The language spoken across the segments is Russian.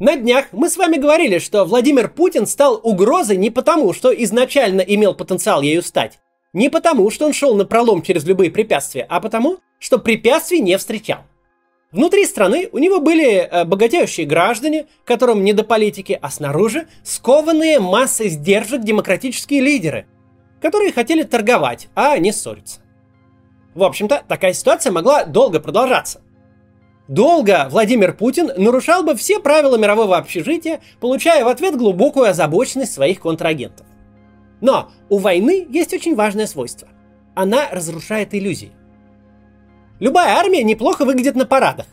На днях мы с вами говорили, что Владимир Путин стал угрозой не потому, что изначально имел потенциал ею стать, не потому, что он шел на пролом через любые препятствия, а потому, что препятствий не встречал. Внутри страны у него были э, богатеющие граждане, которым не до политики, а снаружи скованные массой сдержек демократические лидеры, которые хотели торговать, а не ссориться. В общем-то, такая ситуация могла долго продолжаться. Долго Владимир Путин нарушал бы все правила мирового общежития, получая в ответ глубокую озабоченность своих контрагентов. Но у войны есть очень важное свойство. Она разрушает иллюзии. Любая армия неплохо выглядит на парадах.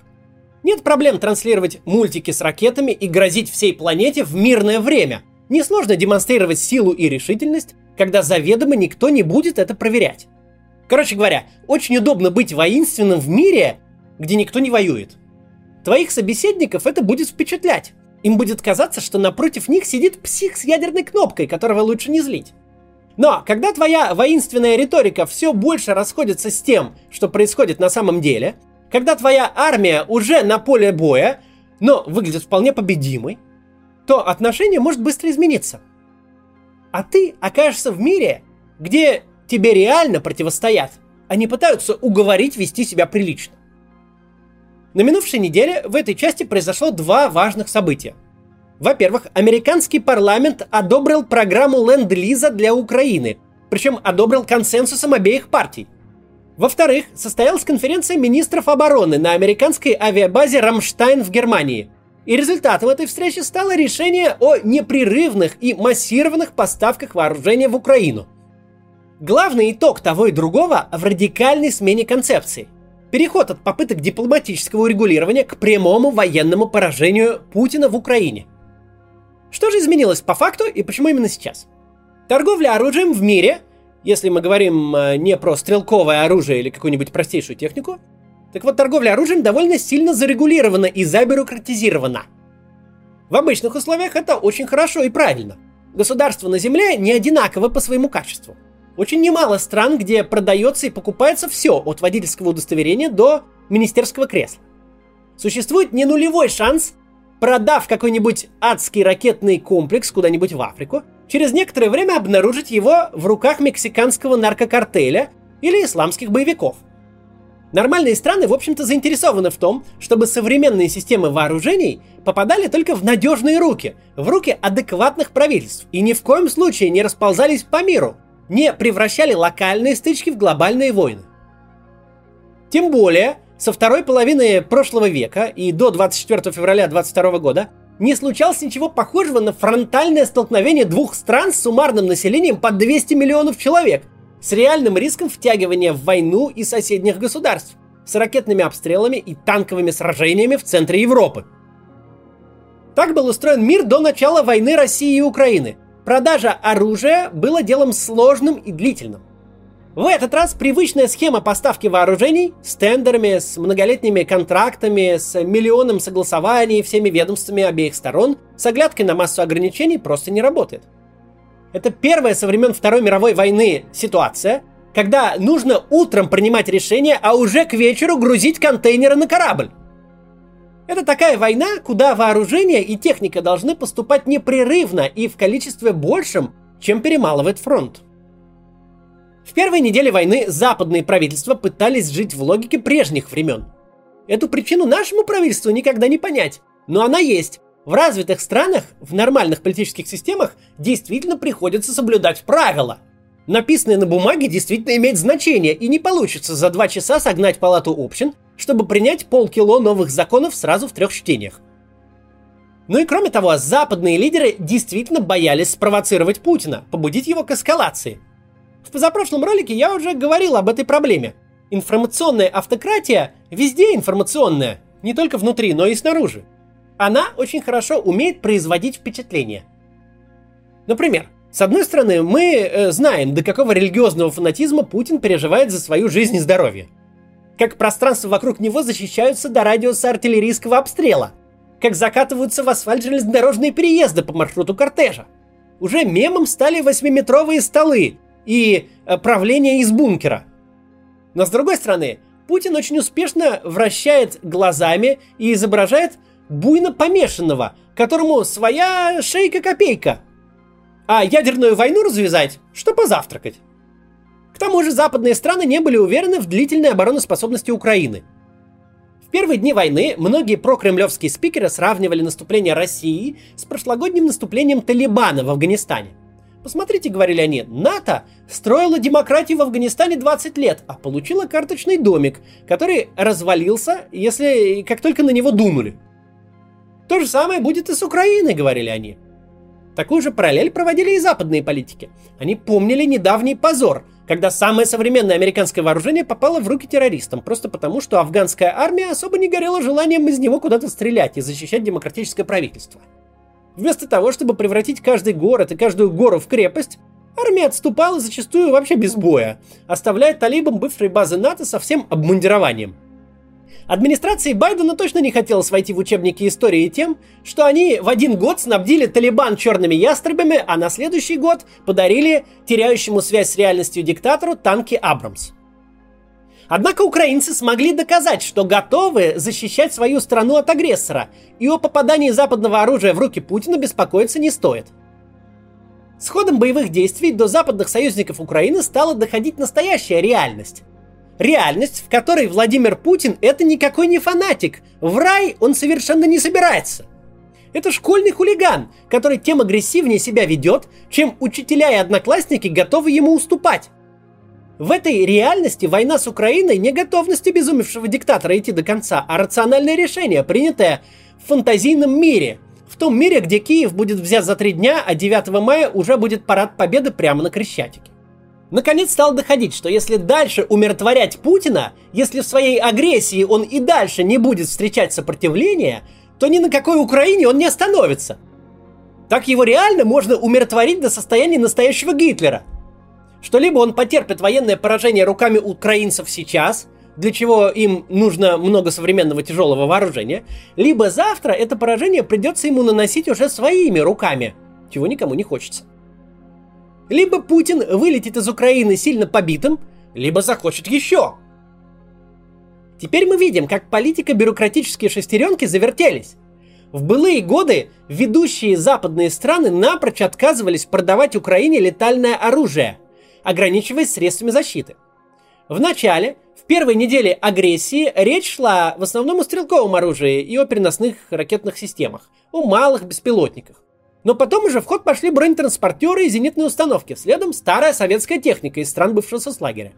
Нет проблем транслировать мультики с ракетами и грозить всей планете в мирное время. Несложно демонстрировать силу и решительность, когда заведомо никто не будет это проверять. Короче говоря, очень удобно быть воинственным в мире, где никто не воюет. Твоих собеседников это будет впечатлять. Им будет казаться, что напротив них сидит псих с ядерной кнопкой, которого лучше не злить. Но когда твоя воинственная риторика все больше расходится с тем, что происходит на самом деле, когда твоя армия уже на поле боя, но выглядит вполне победимой, то отношение может быстро измениться. А ты окажешься в мире, где тебе реально противостоят, а не пытаются уговорить вести себя прилично. На минувшей неделе в этой части произошло два важных события. Во-первых, американский парламент одобрил программу Ленд-Лиза для Украины, причем одобрил консенсусом обеих партий. Во-вторых, состоялась конференция министров обороны на американской авиабазе Рамштайн в Германии. И результатом этой встречи стало решение о непрерывных и массированных поставках вооружения в Украину. Главный итог того и другого в радикальной смене концепции – Переход от попыток дипломатического урегулирования к прямому военному поражению Путина в Украине. Что же изменилось по факту и почему именно сейчас? Торговля оружием в мире, если мы говорим э, не про стрелковое оружие или какую-нибудь простейшую технику, так вот торговля оружием довольно сильно зарегулирована и забюрократизирована. В обычных условиях это очень хорошо и правильно. Государство на Земле не одинаково по своему качеству – очень немало стран, где продается и покупается все от водительского удостоверения до министерского кресла. Существует не нулевой шанс, продав какой-нибудь адский ракетный комплекс куда-нибудь в Африку, через некоторое время обнаружить его в руках мексиканского наркокартеля или исламских боевиков. Нормальные страны, в общем-то, заинтересованы в том, чтобы современные системы вооружений попадали только в надежные руки, в руки адекватных правительств, и ни в коем случае не расползались по миру – не превращали локальные стычки в глобальные войны. Тем более, со второй половины прошлого века и до 24 февраля 22 года не случалось ничего похожего на фронтальное столкновение двух стран с суммарным населением под 200 миллионов человек, с реальным риском втягивания в войну и соседних государств, с ракетными обстрелами и танковыми сражениями в центре Европы. Так был устроен мир до начала войны России и Украины, Продажа оружия было делом сложным и длительным. В этот раз привычная схема поставки вооружений с тендерами, с многолетними контрактами, с миллионным согласований всеми ведомствами обеих сторон, с оглядкой на массу ограничений просто не работает. Это первая со времен Второй мировой войны ситуация, когда нужно утром принимать решение, а уже к вечеру грузить контейнеры на корабль. Это такая война, куда вооружение и техника должны поступать непрерывно и в количестве большем, чем перемалывает фронт. В первой неделе войны западные правительства пытались жить в логике прежних времен. Эту причину нашему правительству никогда не понять, но она есть. В развитых странах, в нормальных политических системах действительно приходится соблюдать правила. Написанное на бумаге действительно имеет значение, и не получится за два часа согнать палату общин чтобы принять полкило новых законов сразу в трех чтениях. Ну и кроме того, западные лидеры действительно боялись спровоцировать Путина, побудить его к эскалации. В позапрошлом ролике я уже говорил об этой проблеме. Информационная автократия везде информационная, не только внутри, но и снаружи. Она очень хорошо умеет производить впечатление. Например, с одной стороны, мы э, знаем, до какого религиозного фанатизма Путин переживает за свою жизнь и здоровье – как пространство вокруг него защищаются до радиуса артиллерийского обстрела, как закатываются в асфальт железнодорожные переезды по маршруту кортежа. Уже мемом стали восьмиметровые столы и э, правление из бункера. Но с другой стороны, Путин очень успешно вращает глазами и изображает буйно помешанного, которому своя шейка-копейка. А ядерную войну развязать, что позавтракать. Тому же западные страны не были уверены в длительной обороноспособности Украины. В первые дни войны многие прокремлевские спикеры сравнивали наступление России с прошлогодним наступлением Талибана в Афганистане. Посмотрите, говорили они, НАТО строила демократию в Афганистане 20 лет, а получила карточный домик, который развалился, если как только на него дунули. То же самое будет и с Украиной, говорили они. Такую же параллель проводили и западные политики. Они помнили недавний позор, когда самое современное американское вооружение попало в руки террористам, просто потому, что афганская армия особо не горела желанием из него куда-то стрелять и защищать демократическое правительство. Вместо того, чтобы превратить каждый город и каждую гору в крепость, армия отступала зачастую вообще без боя, оставляя талибам бывшей базы НАТО со всем обмундированием. Администрации Байдена точно не хотелось войти в учебники истории тем, что они в один год снабдили Талибан черными ястребами, а на следующий год подарили теряющему связь с реальностью диктатору танки Абрамс. Однако украинцы смогли доказать, что готовы защищать свою страну от агрессора, и о попадании западного оружия в руки Путина беспокоиться не стоит. С ходом боевых действий до западных союзников Украины стала доходить настоящая реальность. Реальность, в которой Владимир Путин это никакой не фанатик. В рай он совершенно не собирается. Это школьный хулиган, который тем агрессивнее себя ведет, чем учителя и одноклассники готовы ему уступать. В этой реальности война с Украиной не готовность обезумевшего диктатора идти до конца, а рациональное решение, принятое в фантазийном мире. В том мире, где Киев будет взят за три дня, а 9 мая уже будет парад победы прямо на Крещатике. Наконец стал доходить, что если дальше умиротворять Путина, если в своей агрессии он и дальше не будет встречать сопротивление, то ни на какой Украине он не остановится. Так его реально можно умиротворить до состояния настоящего Гитлера – что либо он потерпит военное поражение руками украинцев сейчас, для чего им нужно много современного тяжелого вооружения, либо завтра это поражение придется ему наносить уже своими руками, чего никому не хочется. Либо Путин вылетит из Украины сильно побитым, либо захочет еще. Теперь мы видим, как политико-бюрократические шестеренки завертелись. В былые годы ведущие западные страны напрочь отказывались продавать Украине летальное оружие – ограничиваясь средствами защиты. В начале, в первой неделе агрессии, речь шла в основном о стрелковом оружии и о переносных ракетных системах, о малых беспилотниках. Но потом уже в ход пошли бронетранспортеры и зенитные установки, следом старая советская техника из стран бывшего соцлагеря.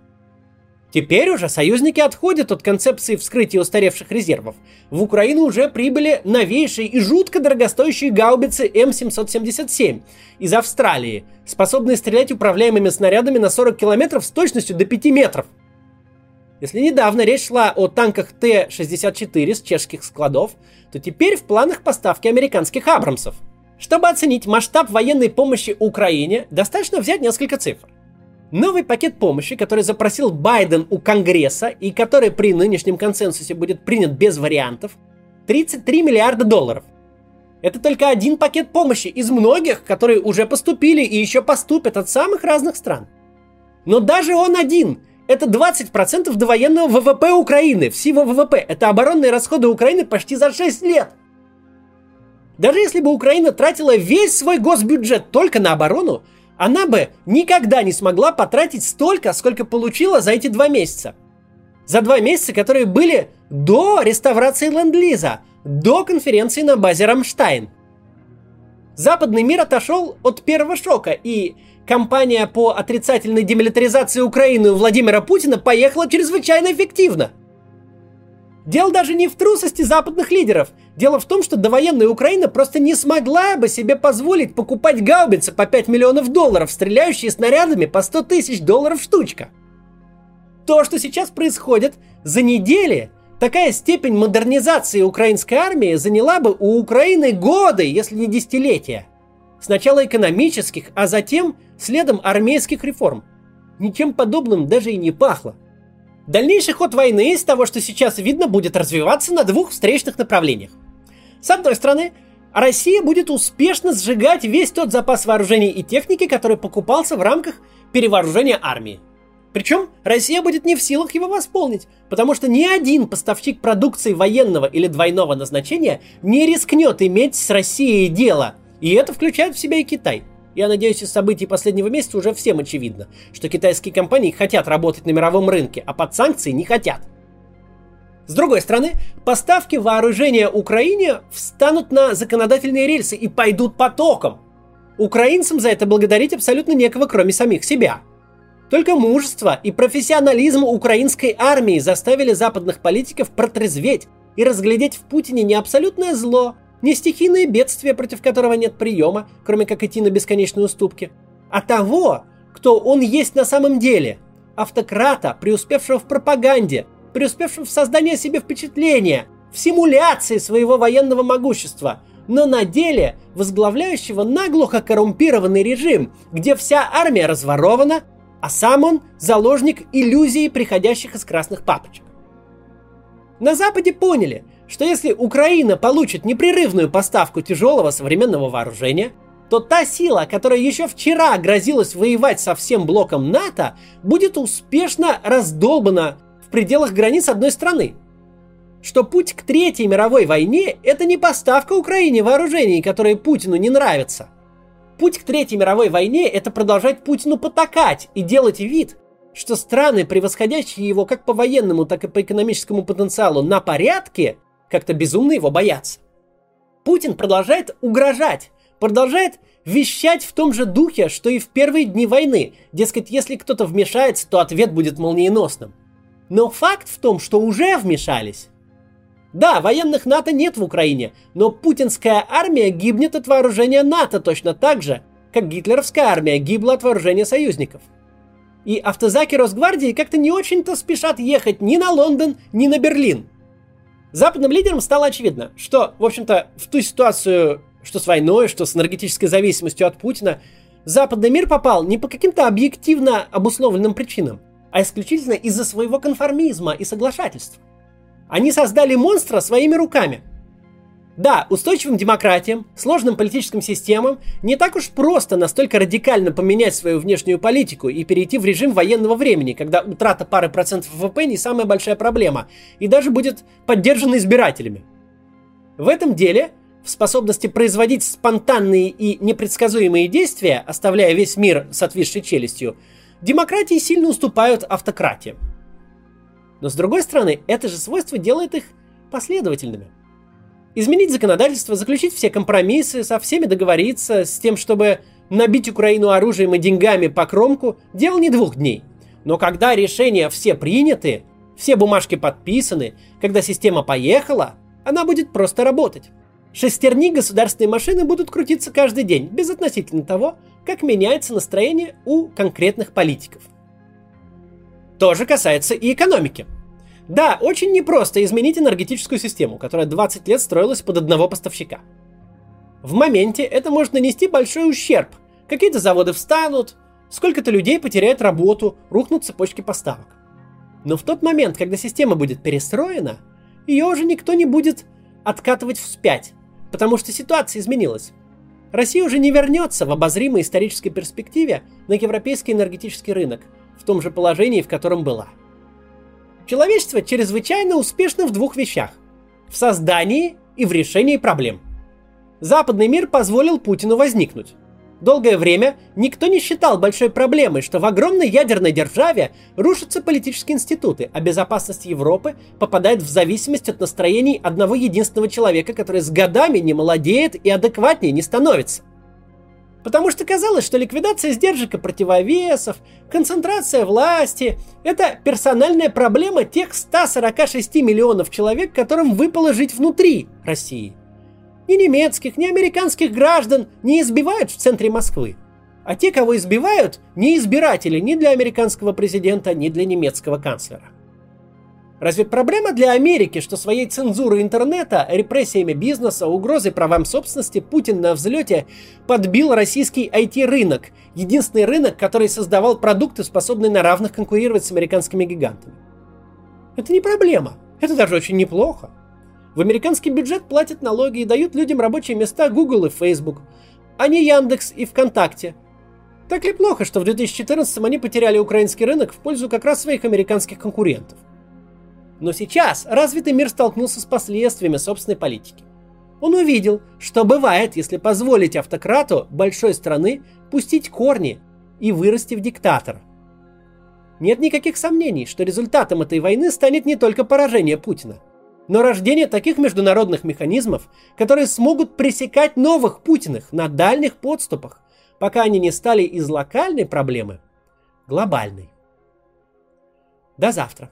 Теперь уже союзники отходят от концепции вскрытия устаревших резервов. В Украину уже прибыли новейшие и жутко дорогостоящие гаубицы М777 из Австралии, способные стрелять управляемыми снарядами на 40 километров с точностью до 5 метров. Если недавно речь шла о танках Т-64 с чешских складов, то теперь в планах поставки американских Абрамсов. Чтобы оценить масштаб военной помощи Украине, достаточно взять несколько цифр. Новый пакет помощи, который запросил Байден у Конгресса и который при нынешнем консенсусе будет принят без вариантов, 33 миллиарда долларов. Это только один пакет помощи из многих, которые уже поступили и еще поступят от самых разных стран. Но даже он один – это 20% довоенного ВВП Украины, всего ВВП. Это оборонные расходы Украины почти за 6 лет. Даже если бы Украина тратила весь свой госбюджет только на оборону, она бы никогда не смогла потратить столько, сколько получила за эти два месяца. За два месяца, которые были до реставрации ленд-лиза, до конференции на базе Рамштайн. Западный мир отошел от первого шока, и кампания по отрицательной демилитаризации Украины у Владимира Путина поехала чрезвычайно эффективно – Дело даже не в трусости западных лидеров. Дело в том, что довоенная Украина просто не смогла бы себе позволить покупать гаубицы по 5 миллионов долларов, стреляющие снарядами по 100 тысяч долларов штучка. То, что сейчас происходит, за недели такая степень модернизации украинской армии заняла бы у Украины годы, если не десятилетия. Сначала экономических, а затем следом армейских реформ. Ничем подобным даже и не пахло. Дальнейший ход войны из того, что сейчас видно, будет развиваться на двух встречных направлениях. С одной стороны, Россия будет успешно сжигать весь тот запас вооружений и техники, который покупался в рамках перевооружения армии. Причем Россия будет не в силах его восполнить, потому что ни один поставщик продукции военного или двойного назначения не рискнет иметь с Россией дело. И это включает в себя и Китай. Я надеюсь, из событий последнего месяца уже всем очевидно, что китайские компании хотят работать на мировом рынке, а под санкции не хотят. С другой стороны, поставки вооружения Украине встанут на законодательные рельсы и пойдут потоком. Украинцам за это благодарить абсолютно некого, кроме самих себя – только мужество и профессионализм украинской армии заставили западных политиков протрезветь и разглядеть в Путине не абсолютное зло, не стихийное бедствие, против которого нет приема, кроме как идти на бесконечные уступки, а того, кто он есть на самом деле. Автократа, преуспевшего в пропаганде, преуспевшего в создании себе впечатления, в симуляции своего военного могущества, но на деле возглавляющего наглухо коррумпированный режим, где вся армия разворована, а сам он заложник иллюзии, приходящих из красных папочек. На Западе поняли, что если Украина получит непрерывную поставку тяжелого современного вооружения, то та сила, которая еще вчера грозилась воевать со всем блоком НАТО, будет успешно раздолбана пределах границ одной страны. Что путь к Третьей мировой войне – это не поставка Украине вооружений, которые Путину не нравятся – Путь к Третьей мировой войне – это продолжать Путину потакать и делать вид, что страны, превосходящие его как по военному, так и по экономическому потенциалу на порядке, как-то безумно его боятся. Путин продолжает угрожать, продолжает вещать в том же духе, что и в первые дни войны. Дескать, если кто-то вмешается, то ответ будет молниеносным. Но факт в том, что уже вмешались. Да, военных НАТО нет в Украине, но путинская армия гибнет от вооружения НАТО точно так же, как гитлеровская армия гибла от вооружения союзников. И автозаки Росгвардии как-то не очень-то спешат ехать ни на Лондон, ни на Берлин. Западным лидерам стало очевидно, что, в общем-то, в ту ситуацию, что с войной, что с энергетической зависимостью от Путина, западный мир попал не по каким-то объективно обусловленным причинам, а исключительно из-за своего конформизма и соглашательства. Они создали монстра своими руками. Да, устойчивым демократиям, сложным политическим системам не так уж просто настолько радикально поменять свою внешнюю политику и перейти в режим военного времени, когда утрата пары процентов ВВП не самая большая проблема и даже будет поддержана избирателями. В этом деле, в способности производить спонтанные и непредсказуемые действия, оставляя весь мир с отвисшей челюстью, демократии сильно уступают автократиям. Но с другой стороны, это же свойство делает их последовательными. Изменить законодательство, заключить все компромиссы, со всеми договориться, с тем, чтобы набить Украину оружием и деньгами по кромку, дело не двух дней. Но когда решения все приняты, все бумажки подписаны, когда система поехала, она будет просто работать. Шестерни государственной машины будут крутиться каждый день, безотносительно того, как меняется настроение у конкретных политиков. То же касается и экономики. Да, очень непросто изменить энергетическую систему, которая 20 лет строилась под одного поставщика. В моменте это может нанести большой ущерб. Какие-то заводы встанут, сколько-то людей потеряют работу, рухнут цепочки поставок. Но в тот момент, когда система будет перестроена, ее уже никто не будет откатывать вспять, потому что ситуация изменилась. Россия уже не вернется в обозримой исторической перспективе на европейский энергетический рынок в том же положении, в котором была – Человечество чрезвычайно успешно в двух вещах. В создании и в решении проблем. Западный мир позволил Путину возникнуть. Долгое время никто не считал большой проблемой, что в огромной ядерной державе рушатся политические институты, а безопасность Европы попадает в зависимость от настроений одного единственного человека, который с годами не молодеет и адекватнее не становится. Потому что казалось, что ликвидация сдержек и противовесов, концентрация власти – это персональная проблема тех 146 миллионов человек, которым выпало жить внутри России. Ни немецких, ни американских граждан не избивают в центре Москвы. А те, кого избивают, не избиратели ни для американского президента, ни для немецкого канцлера. Разве проблема для Америки, что своей цензурой интернета, репрессиями бизнеса, угрозой правам собственности Путин на взлете подбил российский IT-рынок, единственный рынок, который создавал продукты, способные на равных конкурировать с американскими гигантами? Это не проблема, это даже очень неплохо. В американский бюджет платят налоги и дают людям рабочие места Google и Facebook, а не Яндекс и ВКонтакте. Так ли плохо, что в 2014 они потеряли украинский рынок в пользу как раз своих американских конкурентов? Но сейчас развитый мир столкнулся с последствиями собственной политики. Он увидел, что бывает, если позволить автократу большой страны пустить корни и вырасти в диктатора. Нет никаких сомнений, что результатом этой войны станет не только поражение Путина, но рождение таких международных механизмов, которые смогут пресекать новых Путиных на дальних подступах, пока они не стали из локальной проблемы глобальной. До завтра.